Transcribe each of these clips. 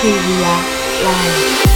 Privia Live.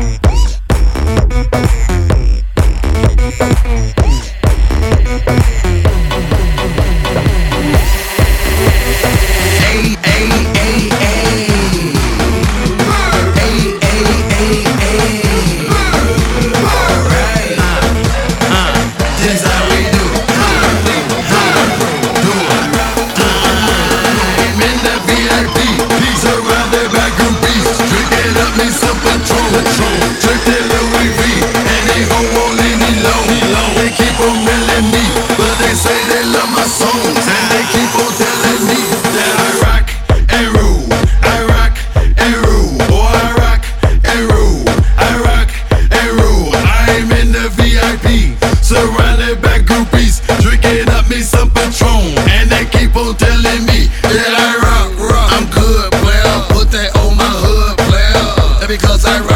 Mm. because I